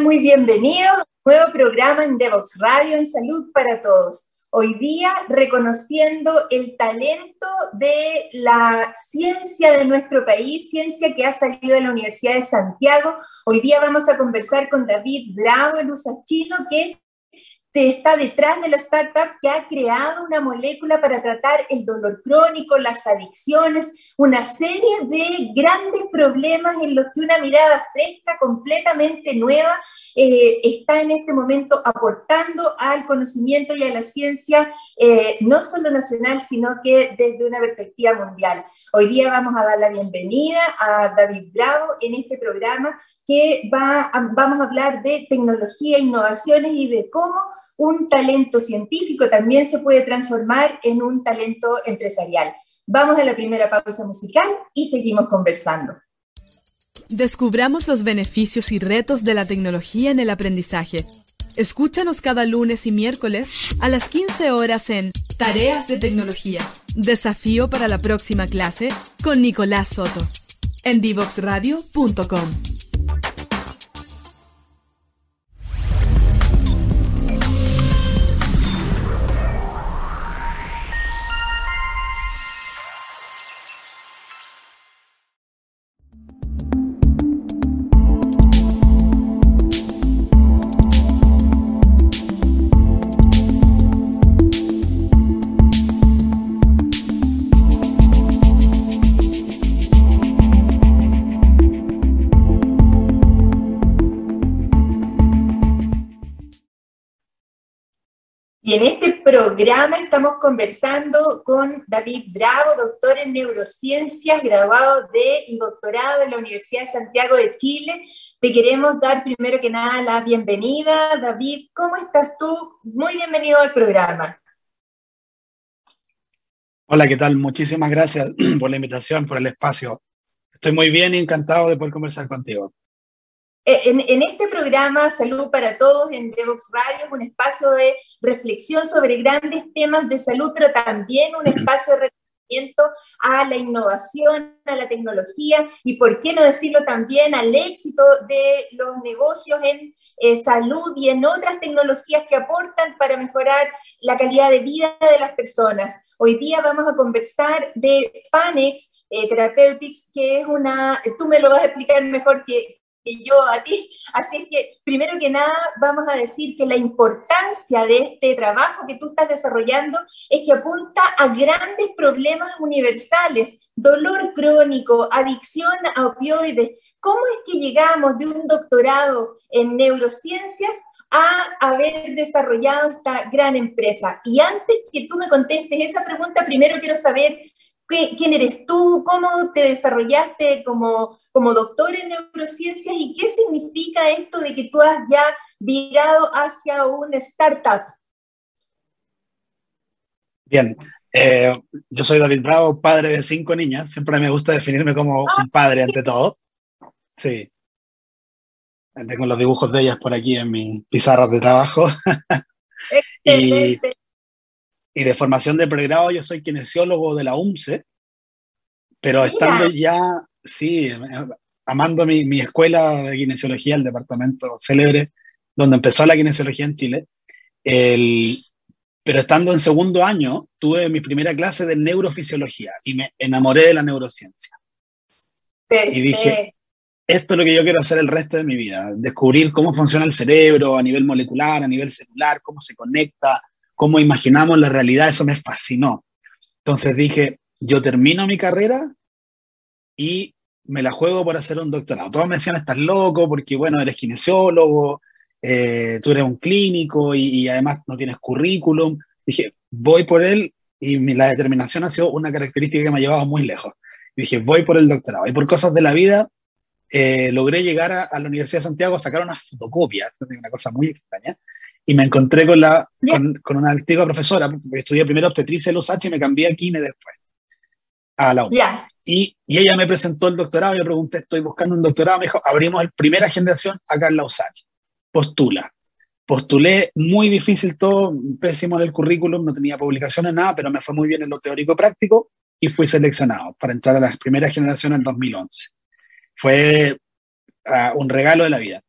Muy bienvenidos. Nuevo programa en Devox Radio en Salud para Todos. Hoy día reconociendo el talento de la ciencia de nuestro país, ciencia que ha salido de la Universidad de Santiago. Hoy día vamos a conversar con David Bravo, el usachino, que está detrás de la startup que ha creado una molécula para tratar el dolor crónico, las adicciones, una serie de grandes problemas en los que una mirada fresca, completamente nueva, eh, está en este momento aportando al conocimiento y a la ciencia, eh, no solo nacional, sino que desde una perspectiva mundial. Hoy día vamos a dar la bienvenida a David Bravo en este programa que va vamos a hablar de tecnología, innovaciones y de cómo un talento científico también se puede transformar en un talento empresarial. Vamos a la primera pausa musical y seguimos conversando. Descubramos los beneficios y retos de la tecnología en el aprendizaje. Escúchanos cada lunes y miércoles a las 15 horas en Tareas de Tecnología. Desafío para la próxima clase con Nicolás Soto en divoxradio.com. programa estamos conversando con David Bravo, doctor en neurociencias, graduado de y doctorado en la Universidad de Santiago de Chile. Te queremos dar primero que nada la bienvenida. David, ¿cómo estás tú? Muy bienvenido al programa. Hola, ¿qué tal? Muchísimas gracias por la invitación, por el espacio. Estoy muy bien y encantado de poder conversar contigo. Eh, en, este programa Salud para Todos en Devox Radio es un espacio de reflexión sobre grandes temas de salud, pero también un espacio de reconocimiento a la innovación, a la tecnología y, por qué no decirlo también, al éxito de los negocios en eh, salud y en otras tecnologías que aportan para mejorar la calidad de vida de las personas. Hoy día vamos a conversar de Panex eh, Therapeutics, que es una, tú me lo vas a explicar mejor que, que yo a ti. Así es que, primero que nada, vamos a decir que la importancia de este trabajo que tú estás desarrollando es que apunta a grandes problemas universales, dolor crónico, adicción a opioides. ¿Cómo es que llegamos de un doctorado en neurociencias a haber desarrollado esta gran empresa? Y antes que tú me contestes esa pregunta, primero quiero saber quién eres tú, cómo te desarrollaste como, como doctor en neurociencias y qué significa esto de que tú has ya virado hacia una startup. Bien, eh, yo soy David Bravo, padre de cinco niñas. Siempre me gusta definirme como un padre ante todo. Sí. Tengo los dibujos de ellas por aquí en mi pizarra de trabajo. y, y de formación de pregrado yo soy kinesiólogo de la UMCE, pero estando ya, sí, amando mi, mi, escuela de kinesiología, el departamento célebre, donde empezó la kinesiología en Chile, el, pero estando en segundo año, tuve mi primera clase de neurofisiología y me enamoré de la neurociencia. Y dije, esto es lo que yo quiero hacer el resto de mi vida, descubrir cómo funciona el cerebro a nivel molecular, a nivel celular, cómo se conecta, cómo imaginamos la realidad, eso me fascinó. Entonces dije, yo termino mi carrera y me la juego por hacer un doctorado. Todos me decían, estás loco porque, bueno, eres kinesiólogo, eh, tú eres un clínico y, además no tienes currículum. Dije, voy por él y mi, la determinación ha sido una característica que me ha llevado muy lejos. dije, voy por el doctorado. Y por cosas de la vida, eh, logré llegar a, a, la Universidad de Santiago a sacar unas fotocopias, una cosa muy extraña, y me encontré con, la, con, una antigua profesora, porque estudié primero obstetricia en USACH y me cambié a Kine después. a la Y, y, ella me presentó el doctorado, yo pregunté, estoy buscando un doctorado, me dijo, abrimos el primera generación acá en la USACH, postula. Postulé, muy difícil todo, pésimo en el currículum, no tenía publicaciones, nada, pero me fue muy bien en lo teórico práctico y fui seleccionado para entrar a la primera generación en 2011. Fue uh, un regalo de la vida.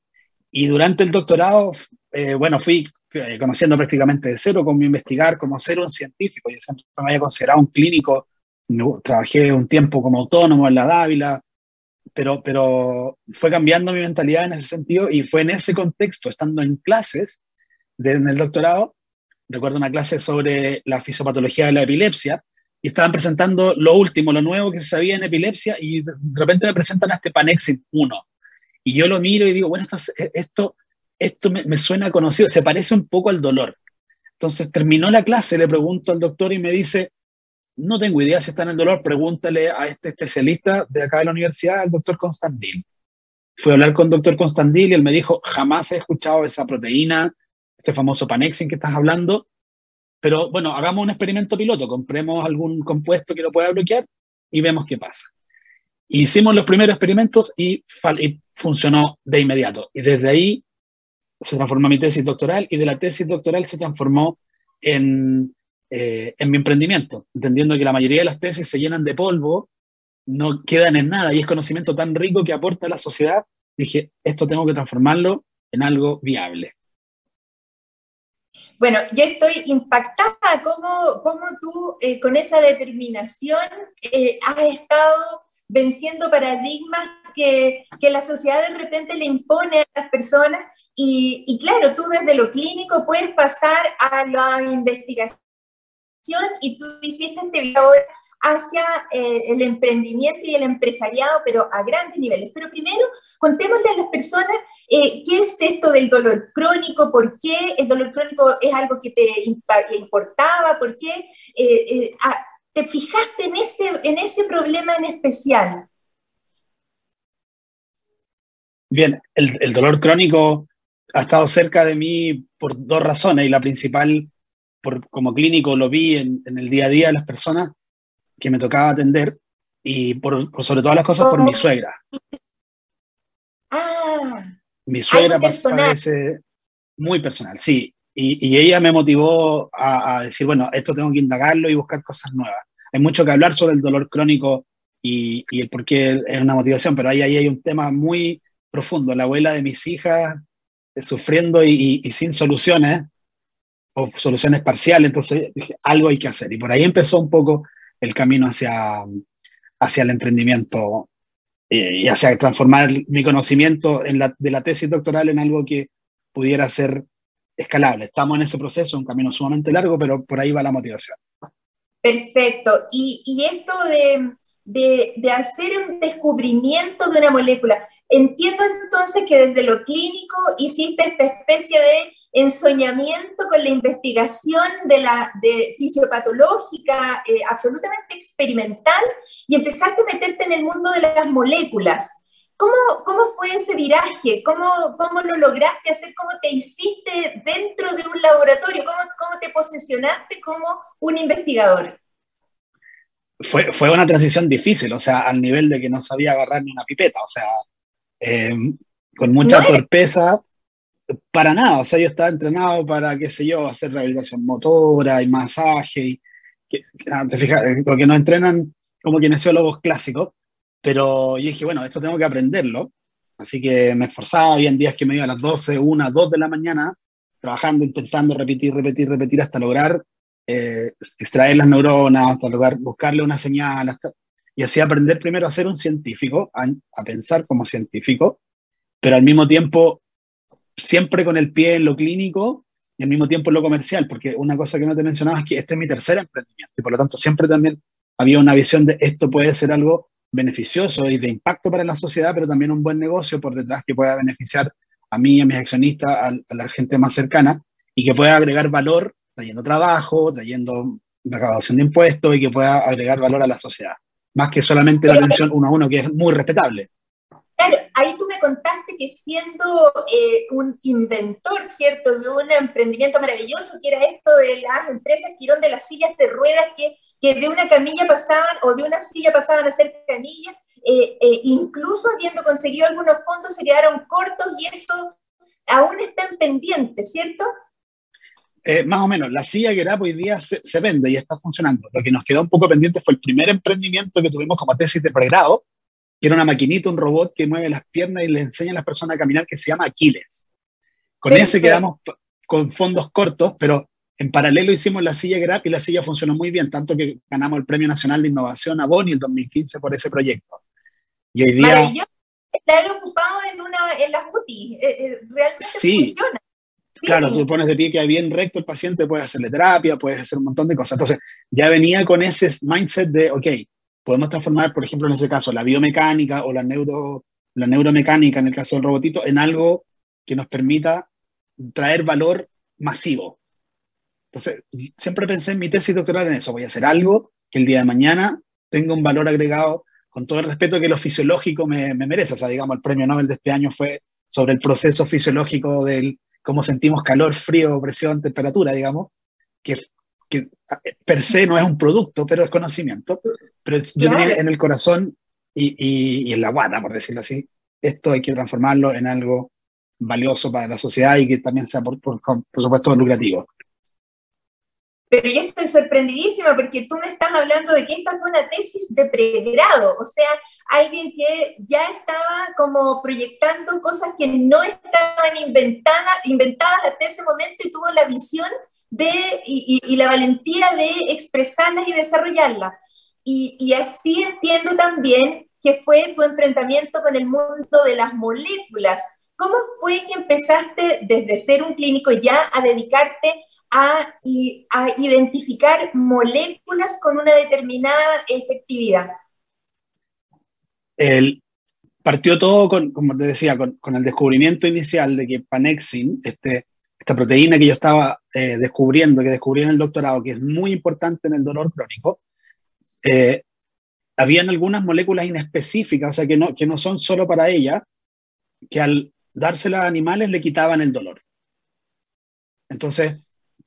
Y durante el doctorado, eh, bueno, fui eh, conociendo prácticamente de cero cómo investigar, cómo ser un científico. Yo siempre me había considerado un clínico, trabajé un tiempo como autónomo en la Dávila, pero, pero fue cambiando mi mentalidad en ese sentido y fue en ese contexto, estando en clases de, en el doctorado, recuerdo una clase sobre la fisiopatología de la epilepsia, y estaban presentando lo último, lo nuevo que se sabía en epilepsia, y de repente me presentan a este Panexin 1. Y yo lo miro y digo, bueno, esto esto me, suena conocido, se parece un poco al dolor. Entonces terminó la clase, le pregunto al doctor y me dice, no tengo idea si está en el dolor, pregúntale a este especialista de acá de la universidad, al doctor Constantil. Fui a hablar con el doctor Constantil y él me dijo, jamás he escuchado esa proteína, este famoso Panexin que estás hablando, pero bueno, hagamos un experimento piloto, compremos algún compuesto que lo pueda bloquear y vemos qué pasa. Hicimos los primeros experimentos y, y funcionó de inmediato. Y desde ahí se transformó en mi tesis doctoral y de la tesis doctoral se transformó en, eh, en mi emprendimiento, entendiendo que la mayoría de las tesis se llenan de polvo, no quedan en nada y es conocimiento tan rico que aporta a la sociedad, dije, esto tengo que transformarlo en algo viable. Bueno, yo estoy impactada cómo, tú eh, con esa determinación eh, has estado venciendo paradigmas que, que, la sociedad de repente le impone a las personas y, claro, tú desde lo clínico puedes pasar a la investigación y tú hiciste este video hacia eh, el emprendimiento y el empresariado, pero a grandes niveles. Pero primero, contémosle a las personas eh, qué es esto del dolor crónico, por qué el dolor crónico es algo que te importaba, por qué eh, te fijaste en ese, en ese problema en especial. Bien, el dolor crónico ha estado cerca de mí por dos razones y la principal, por, como clínico lo vi en, el día a día de las personas que me tocaba atender y por, sobre todas las cosas por mi suegra. Ah, mi suegra parece muy personal, sí. Y, y ella me motivó a, a, decir, bueno, esto tengo que indagarlo y buscar cosas nuevas. Hay mucho que hablar sobre el dolor crónico y, y el por qué es una motivación, pero ahí, ahí hay un tema muy profundo. La abuela de mis hijas sufriendo y, sin soluciones, o soluciones parciales, entonces dije, algo hay que hacer. Y por ahí empezó un poco el camino hacia, hacia el emprendimiento eh, y hacia transformar mi conocimiento en la, de la tesis doctoral en algo que pudiera ser escalable. Estamos en ese proceso, un camino sumamente largo, pero por ahí va la motivación. Perfecto. Y, y esto de, de, de, hacer un descubrimiento de una molécula, Entiendo entonces que desde lo clínico hiciste esta especie de ensoñamiento con la investigación de la de fisiopatológica eh, absolutamente experimental y empezaste a meterte en el mundo de las moléculas. ¿Cómo, cómo fue ese viraje? ¿Cómo, ¿Cómo lo lograste hacer? ¿Cómo te hiciste dentro de un laboratorio? ¿Cómo, cómo te posicionaste como un investigador? Fue, fue una transición difícil, o sea, al nivel de que no sabía agarrar ni una pipeta, o sea, eh, con mucha torpeza, para nada, o sea, yo estaba entrenado para, qué sé yo, hacer rehabilitación motora y masaje, y, ah, te fijas, eh, porque nos entrenan como kinesiólogos clásicos, pero yo dije, bueno, esto tengo que aprenderlo, así que me esforzaba, había días que me iba a las 12, 1, 2 de la mañana, trabajando, intentando repetir, repetir, repetir hasta lograr eh, extraer las neuronas, lograr buscarle una señal, y así aprender primero a ser un científico, a, pensar como científico, pero al mismo tiempo siempre con el pie en lo clínico y al mismo tiempo en lo comercial, porque una cosa que no te mencionaba es que este es mi tercer emprendimiento y por lo tanto siempre también había una visión de esto puede ser algo beneficioso y de impacto para la sociedad, pero también un buen negocio por detrás que pueda beneficiar a mí, a mis accionistas, a la gente más cercana y que pueda agregar valor trayendo trabajo, trayendo recaudación de impuestos y que pueda agregar valor a la sociedad más que solamente la atención uno a uno, que es muy respetable. Claro, ahí tú me contaste que siendo eh, un inventor, ¿cierto?, de un emprendimiento maravilloso, que era esto de las empresas Quirón de las sillas de ruedas, que, que de una camilla pasaban o de una silla pasaban a ser camilla, eh, eh, incluso habiendo conseguido algunos fondos se quedaron cortos y eso aún está en pendiente, ¿cierto? Eh, más o menos, la silla que era hoy día se, se, vende y está funcionando. Lo que nos quedó un poco pendiente fue el primer emprendimiento que tuvimos como tesis de pregrado, que era una maquinita, un robot que mueve las piernas y le enseña a las personas a caminar, que se llama Aquiles. Con ese quedamos con fondos cortos, pero en paralelo hicimos la silla Grab y la silla funcionó muy bien, tanto que ganamos el Premio Nacional de Innovación a Boni en 2015 por ese proyecto. Y hoy día... Maravilloso. Está ocupado en, una, en las UTI. Eh, eh, realmente funciona. Claro, tú pones de pie que bien recto el paciente, puedes hacerle terapia, puedes hacer un montón de cosas. Entonces, ya venía con ese mindset de, ok, podemos transformar, por ejemplo, en ese caso, la biomecánica o la, neuro, la neuromecánica, en el caso del robotito, en algo que nos permita traer valor masivo. Entonces, siempre pensé en mi tesis doctoral en eso, voy a hacer algo que el día de mañana tenga un valor agregado con todo el respeto que lo fisiológico me, me merece. O sea, digamos, el premio Nobel de este año fue sobre el proceso fisiológico del cómo sentimos calor, frío, presión, temperatura, digamos, que, que per se no es un producto, pero es conocimiento. Pero yo tenía en el corazón y, y, y, en la guata, por decirlo así, esto hay que transformarlo en algo valioso para la sociedad y que también sea, por, por, por supuesto, lucrativo. Pero yo estoy sorprendidísima porque tú me estás hablando de que esta fue una tesis de pregrado, o sea, alguien que ya estaba como proyectando cosas que no estaban inventadas, inventadas hasta ese momento y tuvo la visión de, y, y, y la valentía de expresarlas y desarrollarlas. Y, y así entiendo también que fue tu enfrentamiento con el mundo de las moléculas. ¿Cómo fue que empezaste desde ser un clínico ya a dedicarte a, a identificar moléculas con una determinada efectividad? El, partió todo, con, como te decía, con, el descubrimiento inicial de que Panexin, este, esta proteína que yo estaba eh, descubriendo, que descubrí en el doctorado, que es muy importante en el dolor crónico, eh, habían algunas moléculas inespecíficas, o sea, que no, que no son solo para ella, que al dárselas a animales le quitaban el dolor. Entonces,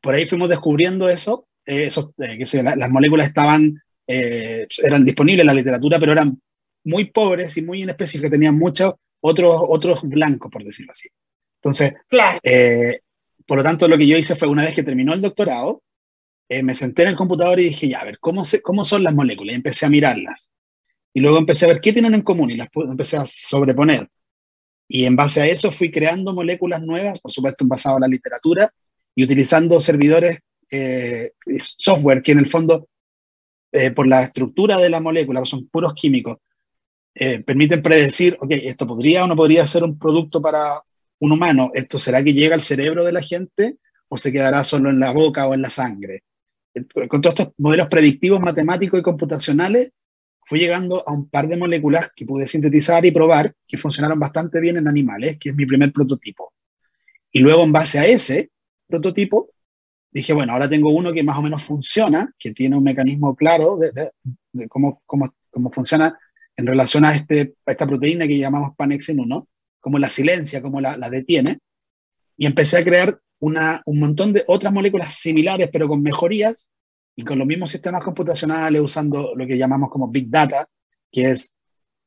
por ahí fuimos descubriendo eso, eh, eso eh, que se, la, las moléculas estaban, eran disponibles en la literatura, pero eran muy pobres y muy inespecíficas, tenían muchos otros, otros blancos, por decirlo así. Entonces, claro. Eh, por lo tanto, lo que yo hice fue, una vez que terminó el doctorado, eh, me senté en el computador y dije, ya, a ver, ¿cómo, se, ¿cómo son las moléculas? Y empecé a mirarlas. Y luego empecé a ver qué tienen en común y las empecé a sobreponer. Y en base a eso fui creando moléculas nuevas, por supuesto, en basado en la literatura, y utilizando servidores, eh, software, que en el fondo, eh, por la estructura de la molécula, son puros químicos, eh, permiten predecir, ok, esto podría o no podría ser un producto para un humano, esto será que llega al cerebro de la gente o se quedará solo en la boca o en la sangre. Con todos estos modelos predictivos matemáticos y computacionales, fui llegando a un par de moléculas que pude sintetizar y probar que funcionaron bastante bien en animales, que es mi primer prototipo. Y luego, en base a ese prototipo, dije, bueno, ahora tengo uno que más o menos funciona, que tiene un mecanismo claro de, de, cómo, cómo, cómo funciona en relación a, este, a esta proteína que llamamos Panexin 1, como la silencia, como la, la detiene, y empecé a crear una, un montón de otras moléculas similares, pero con mejorías y con los mismos sistemas computacionales, usando lo que llamamos como Big Data, que es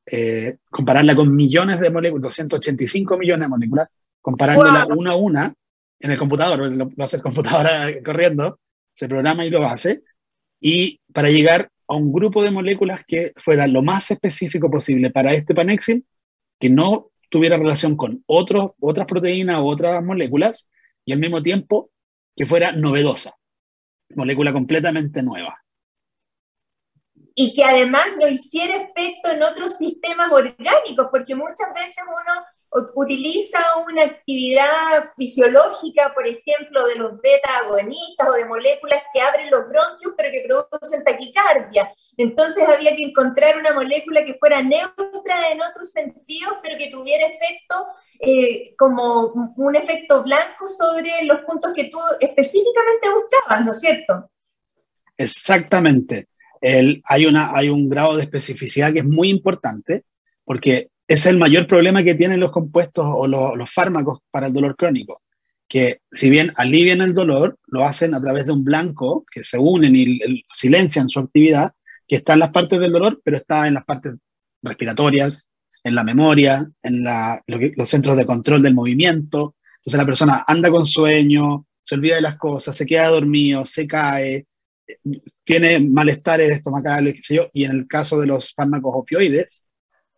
eh, compararla con millones de moléculas, 285 millones de moléculas, comparándola wow. una a una en el computador, lo, lo hace el computador corriendo, se programa y lo hace, y para llegar a un grupo de moléculas que fuera lo más específico posible para este panexil, que no tuviera relación con otras proteínas o otras moléculas, y al mismo tiempo que fuera novedosa, molécula completamente nueva. Y que además no hiciera efecto en otros sistemas orgánicos, porque muchas veces uno utiliza una actividad fisiológica, por ejemplo, de los beta-agonistas o de moléculas que abren los bronquios, pero que producen taquicardia. Entonces había que encontrar una molécula que fuera neutra en otros sentidos, pero que tuviera efecto eh, como un efecto blanco sobre los puntos que tú específicamente buscabas, ¿no es cierto? Exactamente. El, hay, una, hay un grado de especificidad que es muy importante, porque es el mayor problema que tienen los compuestos o los, fármacos para el dolor crónico, que si bien alivian el dolor, lo hacen a través de un blanco que se unen y silencian su actividad, que está en las partes del dolor, pero está en las partes respiratorias, en la memoria, en los centros de control del movimiento. Entonces la persona anda con sueño, se olvida de las cosas, se queda dormido, se cae, tiene malestares estomacales, qué sé yo, y en el caso de los fármacos opioides,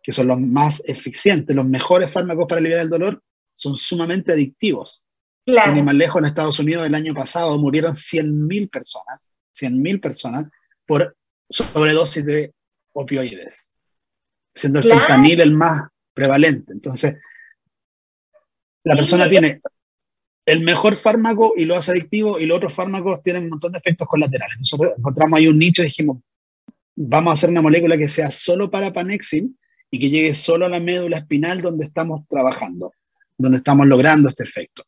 que son los más eficientes, los mejores fármacos para aliviar el dolor, son sumamente adictivos. Claro. Ni más lejos, en Estados Unidos el año pasado murieron 100.000 personas, 100.000 personas por sobredosis de opioides, siendo el fentanil el más prevalente. Entonces, la persona tiene el mejor fármaco y lo hace adictivo y los otros fármacos tienen un montón de efectos colaterales. Nosotros encontramos ahí un nicho y dijimos, vamos a hacer una molécula que sea solo para Panexin y que llegue solo a la médula espinal donde estamos trabajando, donde estamos logrando este efecto.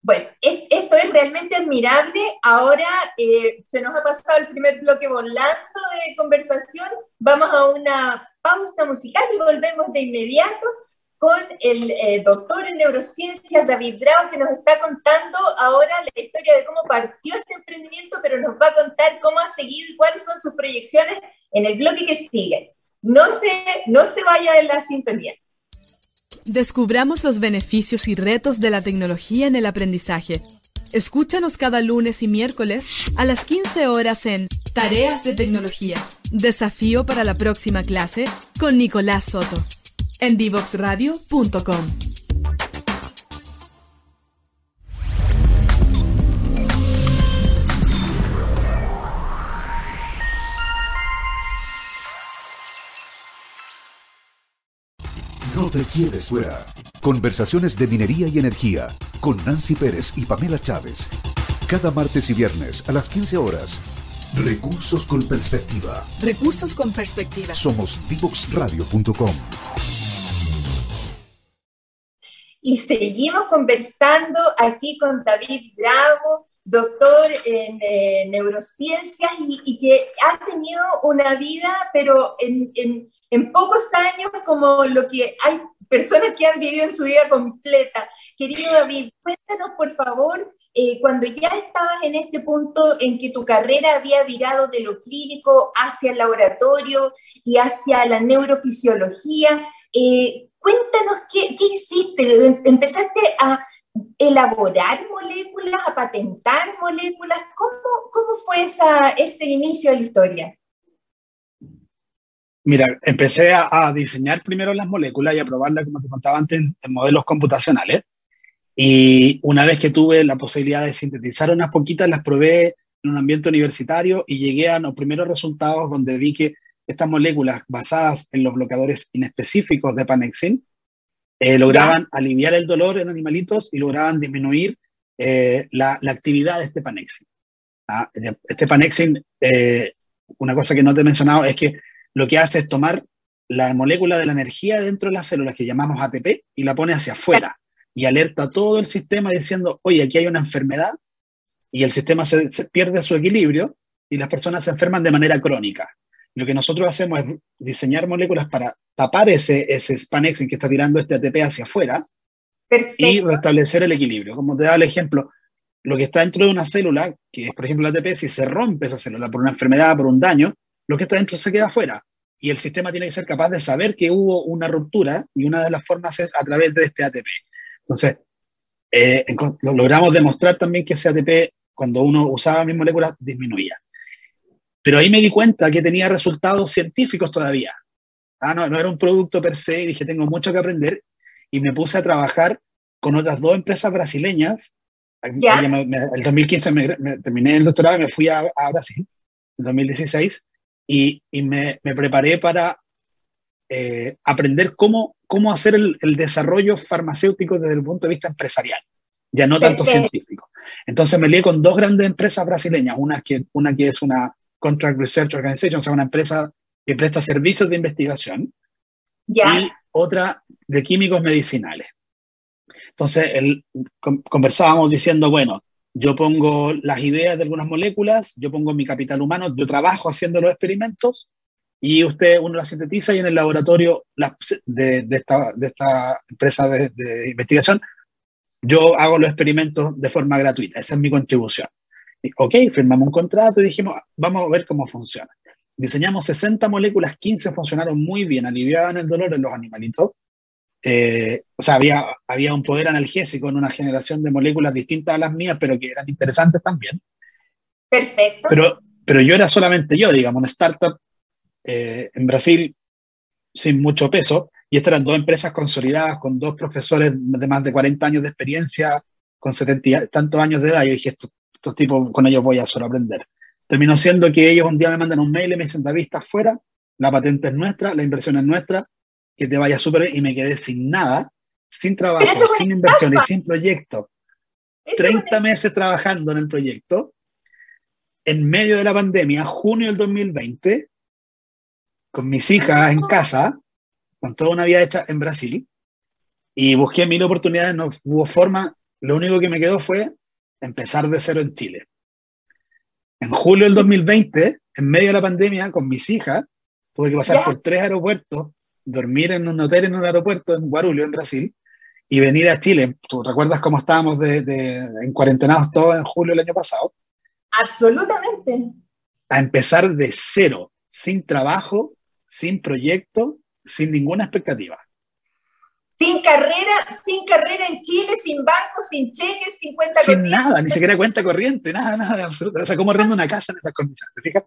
Bueno, esto es realmente admirable. Ahora eh, se nos ha pasado el primer bloque volando de conversación. Vamos a una pausa musical y volvemos de inmediato con el eh, doctor en neurociencias David Bravo, que nos está contando ahora la historia de cómo partió este emprendimiento, pero nos va a contar cómo ha seguido y cuáles son sus proyecciones en el bloque que sigue. No se, no se vaya de la sintonía. Descubramos los beneficios y retos de la tecnología en el aprendizaje. Escúchanos cada lunes y miércoles a las 15 horas en Tareas de Tecnología. Desafío para la próxima clase con Nicolás Soto en divoxradio.com. te quedes fuera. Conversaciones de minería y energía con Nancy Pérez y Pamela Chávez. Cada martes y viernes a las 15 horas. Recursos con perspectiva. Recursos con perspectiva. Somos divoxradio.com y seguimos conversando aquí con David Bravo, doctor en eh, neurociencias y, que ha tenido una vida, pero en, en, pocos años como lo que hay personas que han vivido en su vida completa. Querido David, cuéntanos por favor, eh, cuando ya estabas en este punto en que tu carrera había virado de lo clínico hacia el laboratorio y hacia la neurofisiología, eh, Cuéntanos qué, hiciste. ¿Empezaste a elaborar moléculas, a patentar moléculas? ¿Cómo, cómo fue esa, ese inicio de la historia? Mira, empecé a, diseñar primero las moléculas y a probarlas, como te contaba antes, en, modelos computacionales. Y una vez que tuve la posibilidad de sintetizar unas poquitas, las probé en un ambiente universitario y llegué a los primeros resultados donde vi que estas moléculas basadas en los bloqueadores inespecíficos de Panexin eh, lograban aliviar el dolor en animalitos y lograban disminuir eh, la, actividad de este Panexin. Ah, este Panexin, eh, una cosa que no te he mencionado es que lo que hace es tomar la molécula de la energía dentro de las células que llamamos ATP y la pone hacia afuera y alerta a todo el sistema diciendo, oye, aquí hay una enfermedad y el sistema se pierde su equilibrio y las personas se enferman de manera crónica. Lo que nosotros hacemos es diseñar moléculas para tapar ese, ese spanexin que está tirando este ATP hacia afuera y restablecer el equilibrio. Como te da el ejemplo, lo que está dentro de una célula, que es por ejemplo el ATP, si se rompe esa célula por una enfermedad, por un daño, lo que está dentro se queda afuera. Y el sistema tiene que ser capaz de saber que hubo una ruptura y una de las formas es a través de este ATP. Entonces, eh, logramos demostrar también que ese ATP, cuando uno usaba mis moléculas, disminuía. Pero ahí me di cuenta que tenía resultados científicos todavía. Ah, no, no era un producto per se y dije, tengo mucho que aprender. Y me puse a trabajar con otras dos empresas brasileñas. ¿Ya? el 2015 me, terminé el doctorado y me fui a, a Brasil, en 2016, y, y me, me, preparé para eh, aprender cómo, cómo hacer el, el, desarrollo farmacéutico desde el punto de vista empresarial, ya no tanto científico. Entonces me lié con dos grandes empresas brasileñas, una que, una que es una Contract Research Organization, o sea, una empresa que presta servicios de investigación, y otra de químicos medicinales. Entonces, el, conversábamos diciendo, bueno, yo pongo las ideas de algunas moléculas, yo pongo mi capital humano, yo trabajo haciendo los experimentos y usted uno las sintetiza y en el laboratorio de, esta, de esta, empresa de, investigación yo hago los experimentos de forma gratuita, esa es mi contribución. ok, firmamos un contrato y dijimos, vamos a ver cómo funciona. Diseñamos 60 moléculas, 15 funcionaron muy bien, aliviaban el dolor en los animalitos. Eh, o sea, había, había un poder analgésico en una generación de moléculas distintas a las mías, pero que eran interesantes también. Perfecto. Pero, pero yo era solamente yo, digamos, una startup eh, en Brasil sin mucho peso, y estas eran dos empresas consolidadas con dos profesores de más de 40 años de experiencia, con 70 tantos años de edad. Yo dije, estos, estos tipos, con ellos voy a solo aprender. Terminó siendo que ellos un día me mandan un mail y me dicen, David, estás fuera, la patente es nuestra, la inversión es nuestra, que te vaya súper y me quedé sin nada, sin trabajo, sin inversión y sin proyecto. 30 meses trabajando en el proyecto, en medio de la pandemia, junio del 2020, con mis hijas en casa, con toda una vida hecha en Brasil y busqué mil oportunidades, no hubo forma, lo único que me quedó fue empezar de cero en Chile. En julio del 2020, en medio de la pandemia, con mis hijas, tuve que pasar por tres aeropuertos, dormir en un hotel en un aeropuerto en Guarulhos, en Brasil, y venir a Chile. ¿Tú recuerdas cómo estábamos de, de, en cuarentenados todos en julio del año pasado? Absolutamente. A empezar de cero, sin trabajo, sin proyecto, sin ninguna expectativa. Sin carrera, sin carrera en Chile, sin banco, sin cheques, sin cuenta sin corriente. Sin nada, ni siquiera cuenta corriente, nada, nada, absolutamente. O sea, ¿cómo rendo una casa en esas condiciones? ¿Te fijas?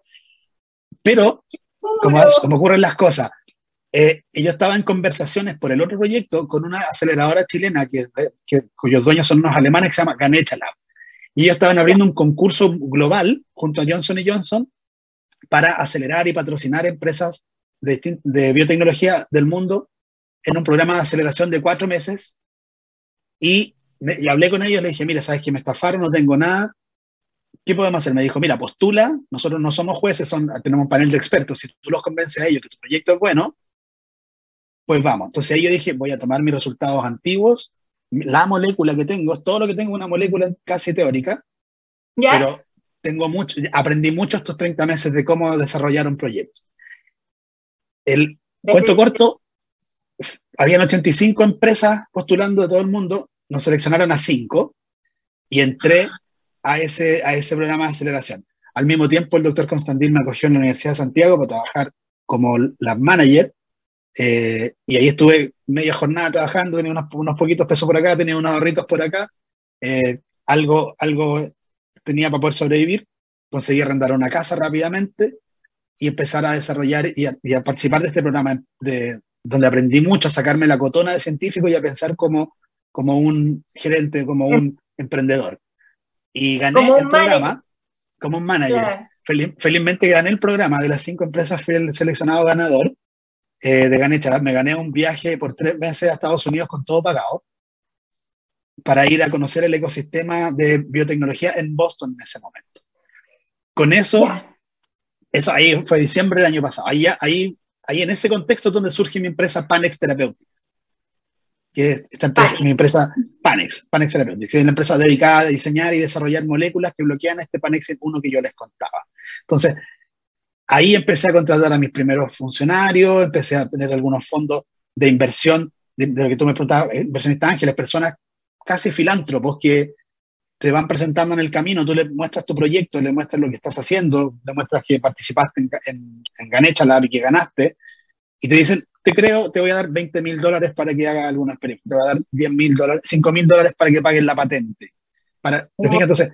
Pero, como, como, ocurren las cosas, eh, yo estaba en conversaciones por el otro proyecto con una aceleradora chilena que, que, cuyos dueños son unos alemanes que se llama Ganecha Lab. Y ellos estaban abriendo un concurso global junto a Johnson Johnson para acelerar y patrocinar empresas de, biotecnología del mundo en un programa de aceleración de cuatro meses. Y, y hablé con ellos, le dije, mira, sabes que me estafaron, no tengo nada, ¿qué podemos hacer? Me dijo, mira, postula, nosotros no somos jueces, son, tenemos un panel de expertos, si tú los convences a ellos que tu proyecto es bueno, pues vamos. Entonces ahí yo dije, voy a tomar mis resultados antiguos, la molécula que tengo, todo lo que tengo una molécula casi teórica, pero tengo mucho, aprendí mucho estos 30 meses de cómo desarrollar un proyecto. El cuento corto, habían 85 empresas postulando de todo el mundo, nos seleccionaron a 5 y entré a ese, a ese programa de aceleración. Al mismo tiempo, el doctor Constantín me acogió en la Universidad de Santiago para trabajar como lab manager eh, y ahí estuve media jornada trabajando, tenía unos, unos, poquitos pesos por acá, tenía unos ahorritos por acá, eh, algo, algo tenía para poder sobrevivir, conseguí arrendar una casa rápidamente y empezar a desarrollar y a, participar de este programa de, donde aprendí mucho a sacarme la cotona de científico y a pensar como, como un gerente, como un emprendedor. Y gané el programa como un manager. felizmente gané el programa, de las cinco empresas fui el seleccionado ganador eh, de Ganecha. Me gané un viaje por tres meses a Estados Unidos con todo pagado para ir a conocer el ecosistema de biotecnología en Boston en ese momento. Con eso... Eso ahí fue diciembre del año pasado. Ahí, ahí, ahí en ese contexto es donde surge mi empresa Panex Therapeutics. Que es esta empresa, mi empresa Panex, Panex Therapeutics. Es una empresa dedicada a diseñar y desarrollar moléculas que bloquean este Panex 1 que yo les contaba. Entonces, ahí empecé a contratar a mis primeros funcionarios, empecé a tener algunos fondos de inversión, de, de lo que tú me preguntabas, eh, inversionistas ángeles, personas casi filántropos que te van presentando en el camino, tú le muestras tu proyecto, le muestras lo que estás haciendo, le muestras que participaste en, en, en Ganecha Lab y que ganaste, y te dicen, te creo, te voy a dar 20 mil dólares para que haga alguna experiencia, te voy a dar 10 mil dólares, 5 mil dólares para que paguen la patente. Para, Entonces,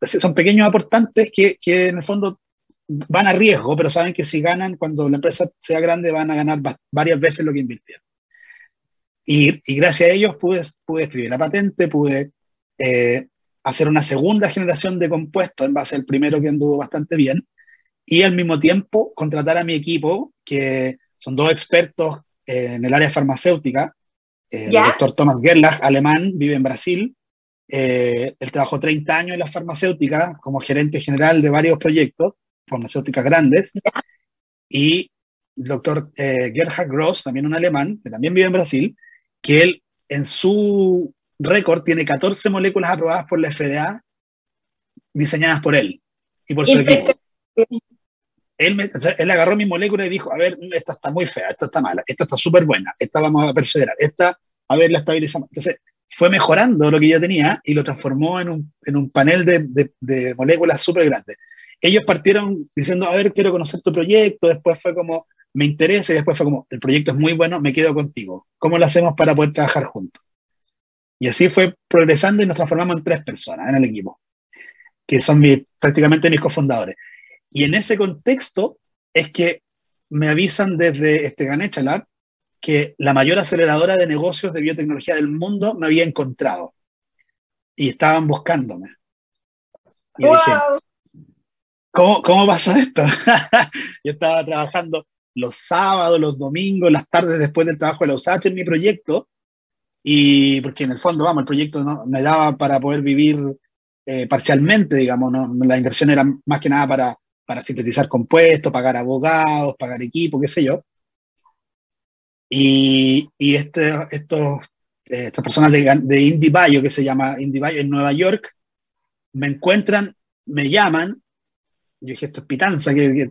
son pequeños aportantes que, que en el fondo van a riesgo, pero saben que si ganan, cuando la empresa sea grande, van a ganar varias veces lo que invirtieron. Y, y gracias a ellos pude, pude escribir la patente, pude eh, hacer una segunda generación de compuestos en base al primero que anduvo bastante bien, y al mismo tiempo contratar a mi equipo, que son dos expertos en el área farmacéutica. Eh, el doctor Thomas Gerlach, alemán, vive en Brasil. Eh, él trabajó 30 años en la farmacéutica como gerente general de varios proyectos, farmacéuticas grandes. Y el doctor Gerhard Gross, también un alemán, que también vive en Brasil, que él en su récord tiene 14 moléculas aprobadas por la FDA diseñadas por él y por su equipo. Él, él agarró mi molécula y dijo, a ver, esta está muy fea, esta está mala, esta está súper buena, esta vamos a perseverar, esta, a ver, la estabilizamos. Entonces, fue mejorando lo que yo tenía y lo transformó en un, en un panel de, de, moléculas súper grandes. Ellos partieron diciendo, a ver, quiero conocer tu proyecto, después fue como, me interesa, y después fue como, el proyecto es muy bueno, me quedo contigo. ¿Cómo lo hacemos para poder trabajar juntos? Y así fue progresando y nos transformamos en tres personas en el equipo, que son prácticamente mis cofundadores. Y en ese contexto es que me avisan desde este Ganecha Lab que la mayor aceleradora de negocios de biotecnología del mundo me había encontrado y estaban buscándome. Dije, ¿cómo, ¿cómo pasa esto? Yo estaba trabajando los sábados, los domingos, las tardes después del trabajo de la USACH en mi proyecto, y porque en el fondo, vamos, el proyecto no, me daba para poder vivir eh, parcialmente, digamos, ¿no? la inversión era más que nada para, para sintetizar compuestos, pagar abogados, pagar equipo, qué sé yo. Y, y este, estos, eh, estas personas de, de Indie Bio, que se llama Indie Bio en Nueva York, me encuentran, me llaman, yo dije, esto es pitanza, que,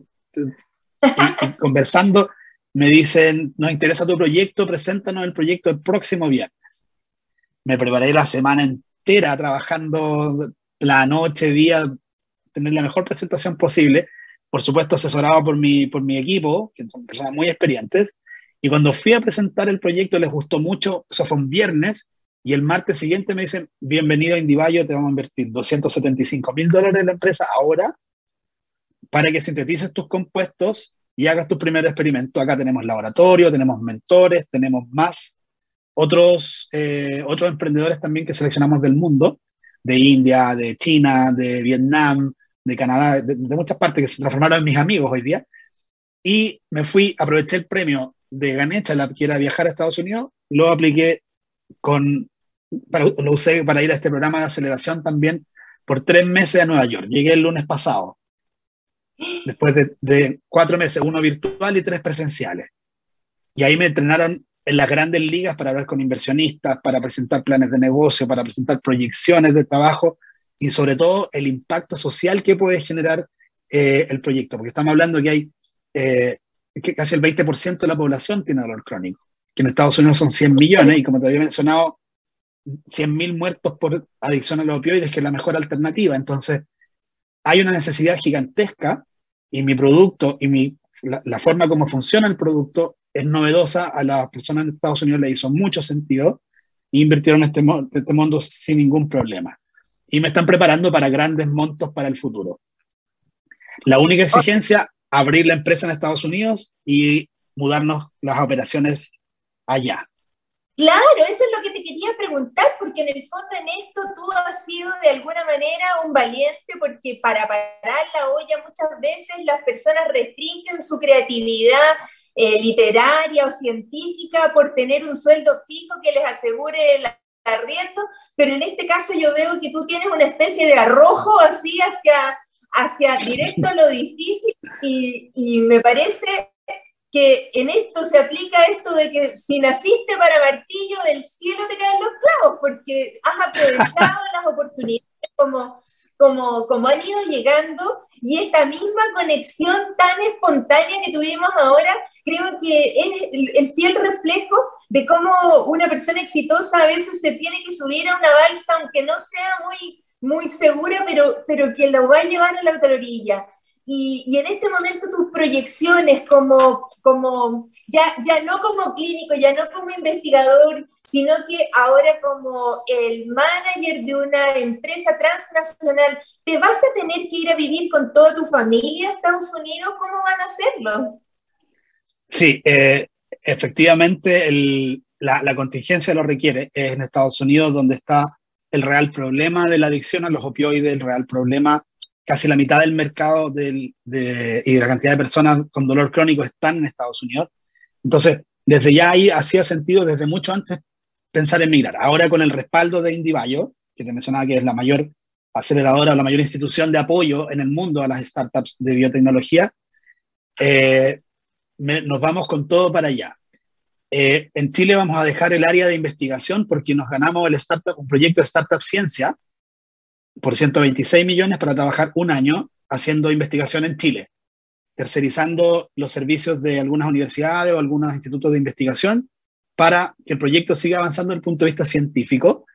conversando, me dicen, nos interesa tu proyecto, preséntanos el proyecto el próximo viernes. Me preparé la semana entera trabajando la noche, día, tener la mejor presentación posible, por supuesto asesorado por mi, por mi equipo, que son personas muy experientes, y cuando fui a presentar el proyecto les gustó mucho, eso fue un viernes, y el martes siguiente me dicen, bienvenido a Indivayo, te vamos a invertir 275 mil dólares en la empresa ahora para que sintetices tus compuestos y hagas tu primer experimento. Acá tenemos laboratorio, tenemos mentores, tenemos más otros, eh, otros emprendedores también que seleccionamos del mundo, de India, de China, de Vietnam, de Canadá, de, muchas partes que se transformaron en mis amigos hoy día. Y me fui, aproveché el premio de Ganecha, la que era viajar a Estados Unidos, lo apliqué con, lo usé para ir a este programa de aceleración también por tres meses a Nueva York. Llegué el lunes pasado después de, cuatro meses, uno virtual y tres presenciales. Y ahí me entrenaron en las grandes ligas para hablar con inversionistas, para presentar planes de negocio, para presentar proyecciones de trabajo y sobre todo el impacto social que puede generar eh, el proyecto, porque estamos hablando que hay eh, que casi el 20% de la población tiene dolor crónico, que en Estados Unidos son 100 millones y como te había mencionado, 100.000 muertos por adicción a los opioides, que es la mejor alternativa. Entonces, hay una necesidad gigantesca y mi producto y mi, la, forma como funciona el producto es novedosa. A las personas en Estados Unidos le hizo mucho sentido e invirtieron en este, este mundo sin ningún problema. Y me están preparando para grandes montos para el futuro. La única exigencia, abrir la empresa en Estados Unidos y mudarnos las operaciones allá. Claro, eso quería preguntar, porque en el fondo en esto tú has sido de alguna manera un valiente, porque para parar la olla muchas veces las personas restringen su creatividad eh, literaria o científica por tener un sueldo fijo que les asegure el arriendo, pero en este caso yo veo que tú tienes una especie de arrojo así hacia, hacia directo a lo difícil y me parece que en esto se aplica esto de que si naciste para martillo, del cielo te caen los clavos, porque has aprovechado las oportunidades como, como, como han ido llegando y esta misma conexión tan espontánea que tuvimos ahora, creo que es el, fiel reflejo de cómo una persona exitosa a veces se tiene que subir a una balsa, aunque no sea muy, muy segura, pero, pero que lo va a llevar a la otra orilla. Y, en este momento tus proyecciones como, como ya, ya no como clínico, ya no como investigador, sino que ahora como el manager de una empresa transnacional, ¿te vas a tener que ir a vivir con toda tu familia a Estados Unidos? ¿Cómo van a hacerlo? Sí, eh, efectivamente la, la contingencia lo requiere. Es en Estados Unidos donde está el real problema de la adicción a los opioides, el real problema casi la mitad del mercado del, de, y de la cantidad de personas con dolor crónico están en Estados Unidos. Entonces, desde ya ahí hacía sentido, desde mucho antes, pensar en migrar. Ahora con el respaldo de IndieBio, que te mencionaba que es la mayor aceleradora, la mayor institución de apoyo en el mundo a las startups de biotecnología, eh, nos vamos con todo para allá. Eh, en Chile vamos a dejar el área de investigación porque nos ganamos el startup, un proyecto de startup ciencia, por 126 millones para trabajar un año haciendo investigación en Chile, tercerizando los servicios de algunas universidades o algunos institutos de investigación para que el proyecto siga avanzando desde el punto de vista científico,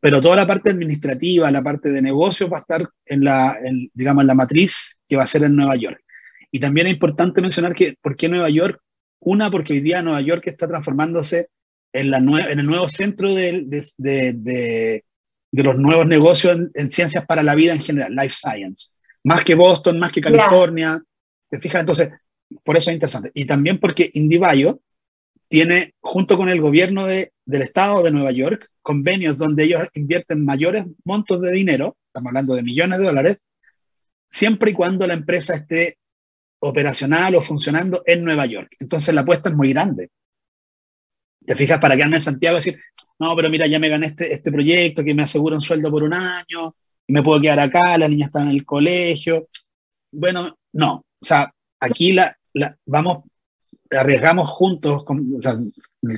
pero toda la parte administrativa, la parte de negocios va a estar en la, digamos, en la matriz que va a ser en Nueva York. Y también es importante mencionar que, ¿por qué Nueva York? Una, porque hoy día Nueva York está transformándose en, la en el nuevo centro de, los nuevos negocios en, ciencias para la vida en general, life science. Más que Boston, más que California. ¿Te fijas? Entonces, por eso es interesante. Y también porque IndieBio tiene, junto con el gobierno de, del estado de Nueva York, convenios donde ellos invierten mayores montos de dinero, estamos hablando de millones de dólares, siempre y cuando la empresa esté operacional o funcionando en Nueva York. Entonces la apuesta es muy grande. Te fijas, para quedarme en Santiago y decir, no, pero mira, ya me gané este, este proyecto que me asegura un sueldo por un año, y me puedo quedar acá, la niña está en el colegio. Bueno, no. O sea, aquí la, la vamos, arriesgamos juntos,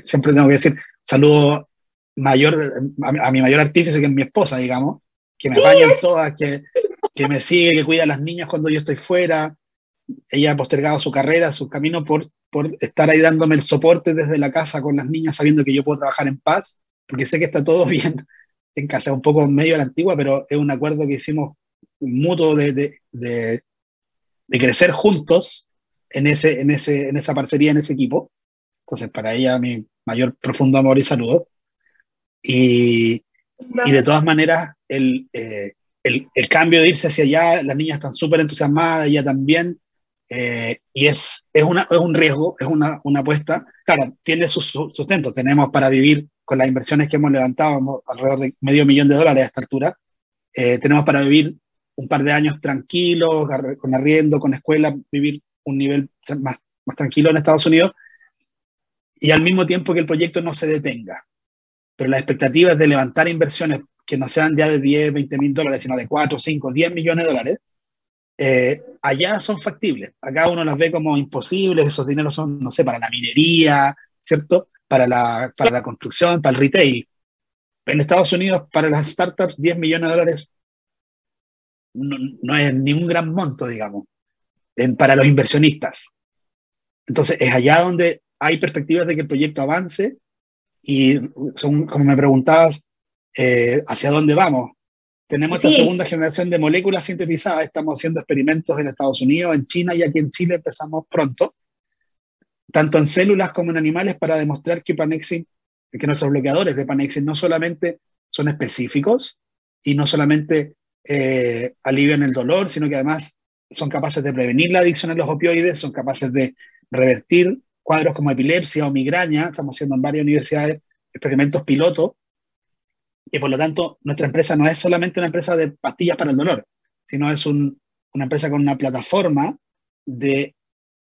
siempre tengo que decir, saludo mayor, a, mi mayor artífice, que es mi esposa, digamos, que me vayan todas, que, que me sigue, que cuida a las niñas cuando yo estoy fuera. Ella ha postergado su carrera, su camino por, por estar ahí dándome el soporte desde la casa con las niñas, sabiendo que yo puedo trabajar en paz, porque sé que está todo bien en casa, un poco medio a la antigua, pero es un acuerdo que hicimos mutuo de, de, de, de crecer juntos en, ese, en, ese, en esa parcería, en ese equipo. Entonces, para ella, mi mayor profundo amor y saludo. Y, y de todas maneras, el, eh, el, el, cambio de irse hacia allá, las niñas están súper entusiasmadas, ella también, eh, y es, es, una, es un riesgo, es una, una apuesta. Claro, tiene su sustento, tenemos para vivir con las inversiones que hemos levantado, alrededor de medio millón de dólares a esta altura, eh, tenemos para vivir un par de años tranquilos, con arriendo, con escuela, vivir un nivel más, más tranquilo en Estados Unidos, y al mismo tiempo que el proyecto no se detenga. Pero la expectativa es de levantar inversiones que no sean ya de 10, 20 mil dólares, sino de 4, 5, 10 millones de dólares, eh, allá son factibles. Acá uno las ve como imposibles, esos dineros son, no sé, para la minería, ¿cierto? Para la, para la construcción, para el retail. En Estados Unidos, para las startups, 10 millones de dólares no, es ni un gran monto, digamos para los inversionistas. Entonces, es allá donde hay perspectivas de que el proyecto avance y, son, como me preguntabas, eh, ¿hacia dónde vamos? Tenemos esta segunda generación de moléculas sintetizadas, estamos haciendo experimentos en Estados Unidos, en China y aquí en Chile empezamos pronto, tanto en células como en animales para demostrar que Panexin, que nuestros bloqueadores de Panexin no solamente son específicos y no solamente eh, alivian el dolor, sino que además son capaces de prevenir la adicción a los opioides, son capaces de revertir cuadros como epilepsia o migraña. Estamos haciendo en varias universidades experimentos pilotos. Y por lo tanto, nuestra empresa no es solamente una empresa de pastillas para el dolor, sino es una empresa con una plataforma de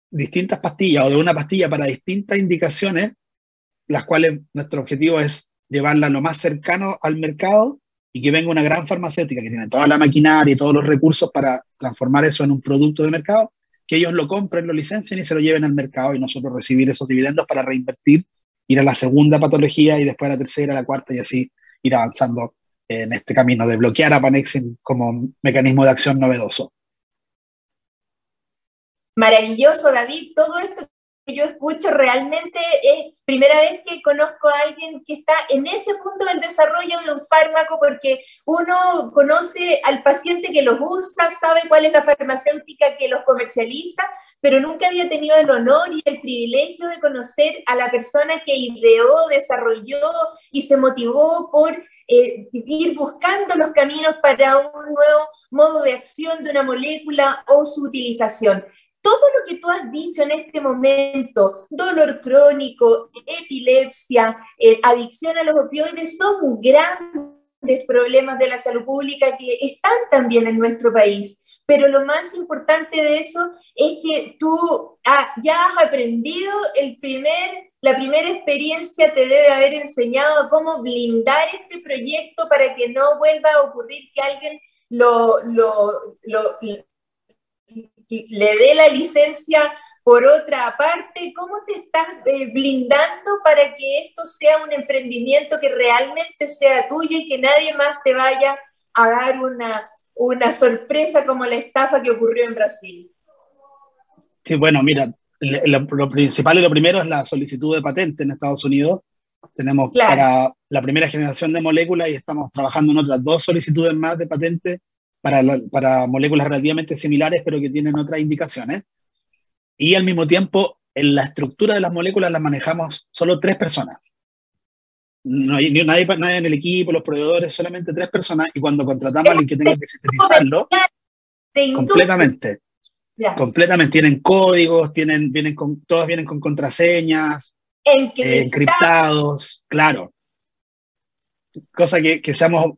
distintas pastillas o de una pastilla para distintas indicaciones, las cuales nuestro objetivo es llevarla lo más cercano al mercado y que venga una gran farmacéutica que tiene toda la maquinaria y todos los recursos para transformar eso en un producto de mercado, que ellos lo compren, lo licencien y se lo lleven al mercado y nosotros recibir esos dividendos para reinvertir, ir a la segunda patología y después a la tercera, a la cuarta y así ir avanzando en este camino de bloquear a Panexin como mecanismo de acción novedoso. Maravilloso, David. Todo esto yo escucho realmente es primera vez que conozco a alguien que está en ese punto del desarrollo de un fármaco porque uno conoce al paciente que los usa, sabe cuál es la farmacéutica que los comercializa, pero nunca había tenido el honor y el privilegio de conocer a la persona que ideó, desarrolló y se motivó por eh, ir buscando los caminos para un nuevo modo de acción de una molécula o su utilización todo lo que tú has dicho en este momento, dolor crónico, epilepsia, eh, adicción a los opioides, son grandes problemas de la salud pública que están también en nuestro país. Pero lo más importante de eso es que tú ya has aprendido el primer, la primera experiencia te debe haber enseñado cómo blindar este proyecto para que no vuelva a ocurrir que alguien lo, lo, lo le dé la licencia por otra parte, ¿cómo te estás eh, blindando para que esto sea un emprendimiento que realmente sea tuyo y que nadie más te vaya a dar una, una sorpresa como la estafa que ocurrió en Brasil? Sí, bueno, mira, lo, principal y lo primero es la solicitud de patente en Estados Unidos. Tenemos para la primera generación de moléculas y estamos trabajando en otras dos solicitudes más de patente para, para moléculas relativamente similares, pero que tienen otras indicaciones. Y al mismo tiempo, en la estructura de las moléculas las manejamos solo tres personas. No hay nadie, nadie en el equipo, los proveedores, solamente tres personas. Y cuando contratamos a alguien que tenga que sintetizarlo, completamente. Completamente. Tienen códigos, tienen, vienen con, todos vienen con contraseñas, encriptados, claro. Cosa que, que seamos eh,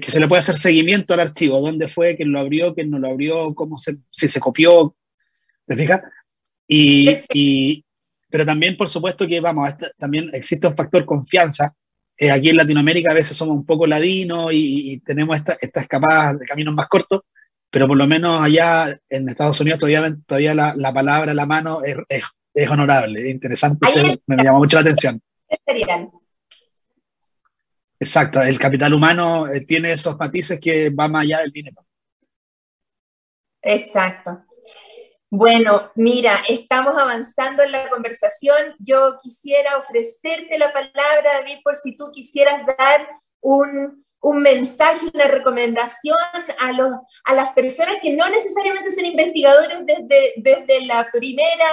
que se le puede hacer seguimiento al archivo, dónde fue, quién lo abrió, quién no lo abrió, cómo se, si se copió, ¿te fijas? Y, pero también, por supuesto, que vamos, también existe un factor confianza. Eh, aquí en Latinoamérica a veces somos un poco ladinos y, tenemos estas esta escapadas de caminos más cortos, pero por lo menos allá en Estados Unidos todavía, todavía la, la palabra, la mano es, es, honorable, es interesante, me, me llama mucho la atención. Exacto, el capital humano eh, tiene esos matices que van más allá del dinero. Exacto. Bueno, mira, estamos avanzando en la conversación. Yo quisiera ofrecerte la palabra, David, por si tú quisieras dar un, mensaje, una recomendación a, los, a las personas que no necesariamente son investigadores desde, desde la primera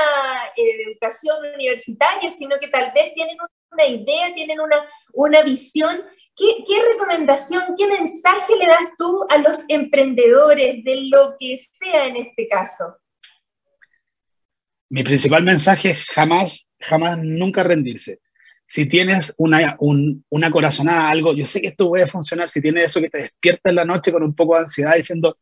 eh, educación universitaria, sino que tal vez tienen una idea, tienen una, una visión ¿Qué, recomendación, qué mensaje le das tú a los emprendedores de lo que sea en este caso? Mi principal mensaje es jamás, jamás, nunca rendirse. Si tienes una, una corazonada, algo, yo sé que esto puede funcionar, si tienes eso que te despierta en la noche con un poco de ansiedad diciendo,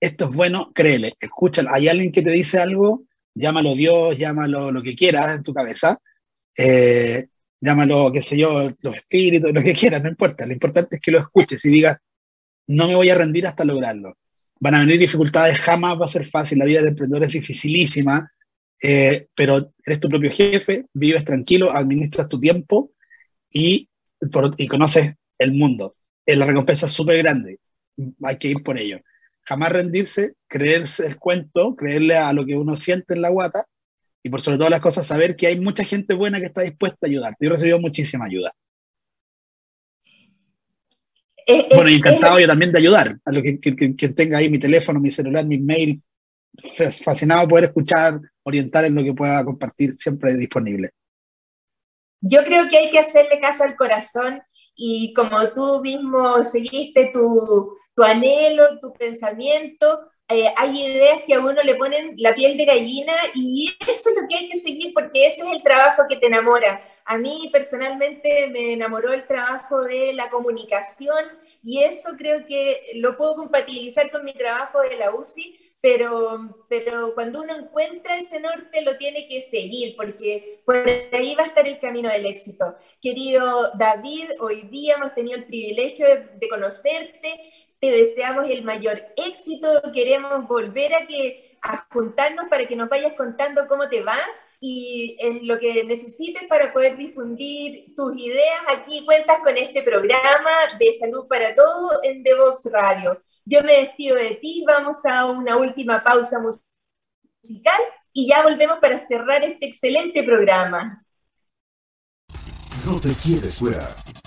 esto es bueno, créele, escúchalo. Hay alguien que te dice algo, llámalo Dios, llámalo lo que quieras en tu cabeza, eh, llámalo, qué sé yo, los espíritus, lo que quieras, no importa. Lo importante es que lo escuches y digas, no me voy a rendir hasta lograrlo. Van a venir dificultades, jamás va a ser fácil, la vida del emprendedor es dificilísima, eh, pero eres tu propio jefe, vives tranquilo, administras tu tiempo y, y conoces el mundo. Eh, la recompensa es súper grande, hay que ir por ello. Jamás rendirse, creerse el cuento, creerle a lo que uno siente en la guata y por sobre todas las cosas saber que hay mucha gente buena que está dispuesta a ayudar. Yo he recibido muchísima ayuda. bueno, encantado yo también de ayudar a lo que, quien tenga ahí mi teléfono, mi celular, mi mail. Fascinado de poder escuchar, orientar en lo que pueda compartir, siempre disponible. Yo creo que hay que hacerle caso al corazón y como tú mismo seguiste tu, tu anhelo, tu pensamiento, eh, hay ideas que a uno le ponen la piel de gallina y eso es lo que hay que seguir porque ese es el trabajo que te enamora. A mí personalmente me enamoró el trabajo de la comunicación y eso creo que lo puedo compatibilizar con mi trabajo de la UCI, pero, pero cuando uno encuentra ese norte lo tiene que seguir porque por ahí va a estar el camino del éxito. Querido David, hoy día hemos tenido el privilegio de conocerte te deseamos el mayor éxito, queremos volver a, que, a juntarnos para que nos vayas contando cómo te va y en lo que necesites para poder difundir tus ideas, aquí cuentas con este programa de salud para todo en The Vox Radio. Yo me despido de ti, vamos a una última pausa musical y ya volvemos para cerrar este excelente programa. No te quieres fuera.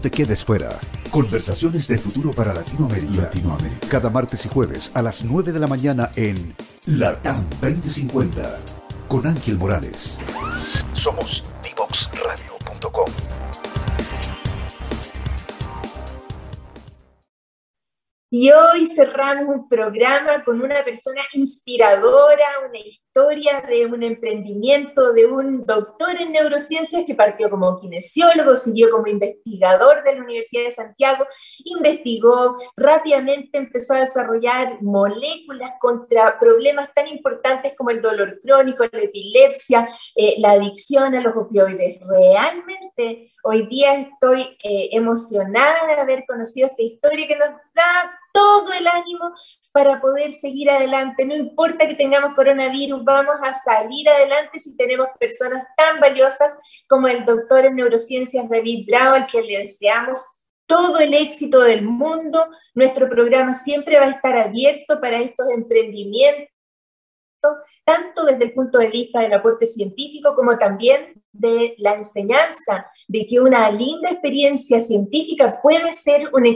No te quedes fuera. Conversaciones de futuro para Latinoamérica. Latinoamérica. Cada martes y jueves a las 9 de la mañana en Latam 2050 con Ángel Morales. Somos Y hoy cerramos un programa con una persona inspiradora, una historia de un emprendimiento de un doctor en neurociencias que partió como kinesiólogo, siguió como investigador de la Universidad de Santiago, investigó, rápidamente empezó a desarrollar moléculas contra problemas tan importantes como el dolor crónico, la epilepsia, eh, la adicción a los opioides. Realmente hoy día estoy eh, emocionada de haber conocido esta historia que nos da todo el ánimo para poder seguir adelante. No importa que tengamos coronavirus, vamos a salir adelante si tenemos personas tan valiosas como el doctor en neurociencias David Bravo, al que le deseamos todo el éxito del mundo. Nuestro programa siempre va a estar abierto para estos emprendimientos, tanto desde el punto de vista del aporte científico como también de la enseñanza, de que una linda experiencia científica puede ser una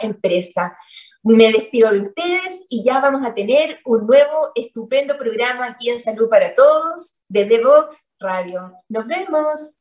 empresa. Me despido de ustedes y ya vamos a tener un nuevo estupendo programa aquí en Salud para Todos de The Vox Radio. Nos vemos.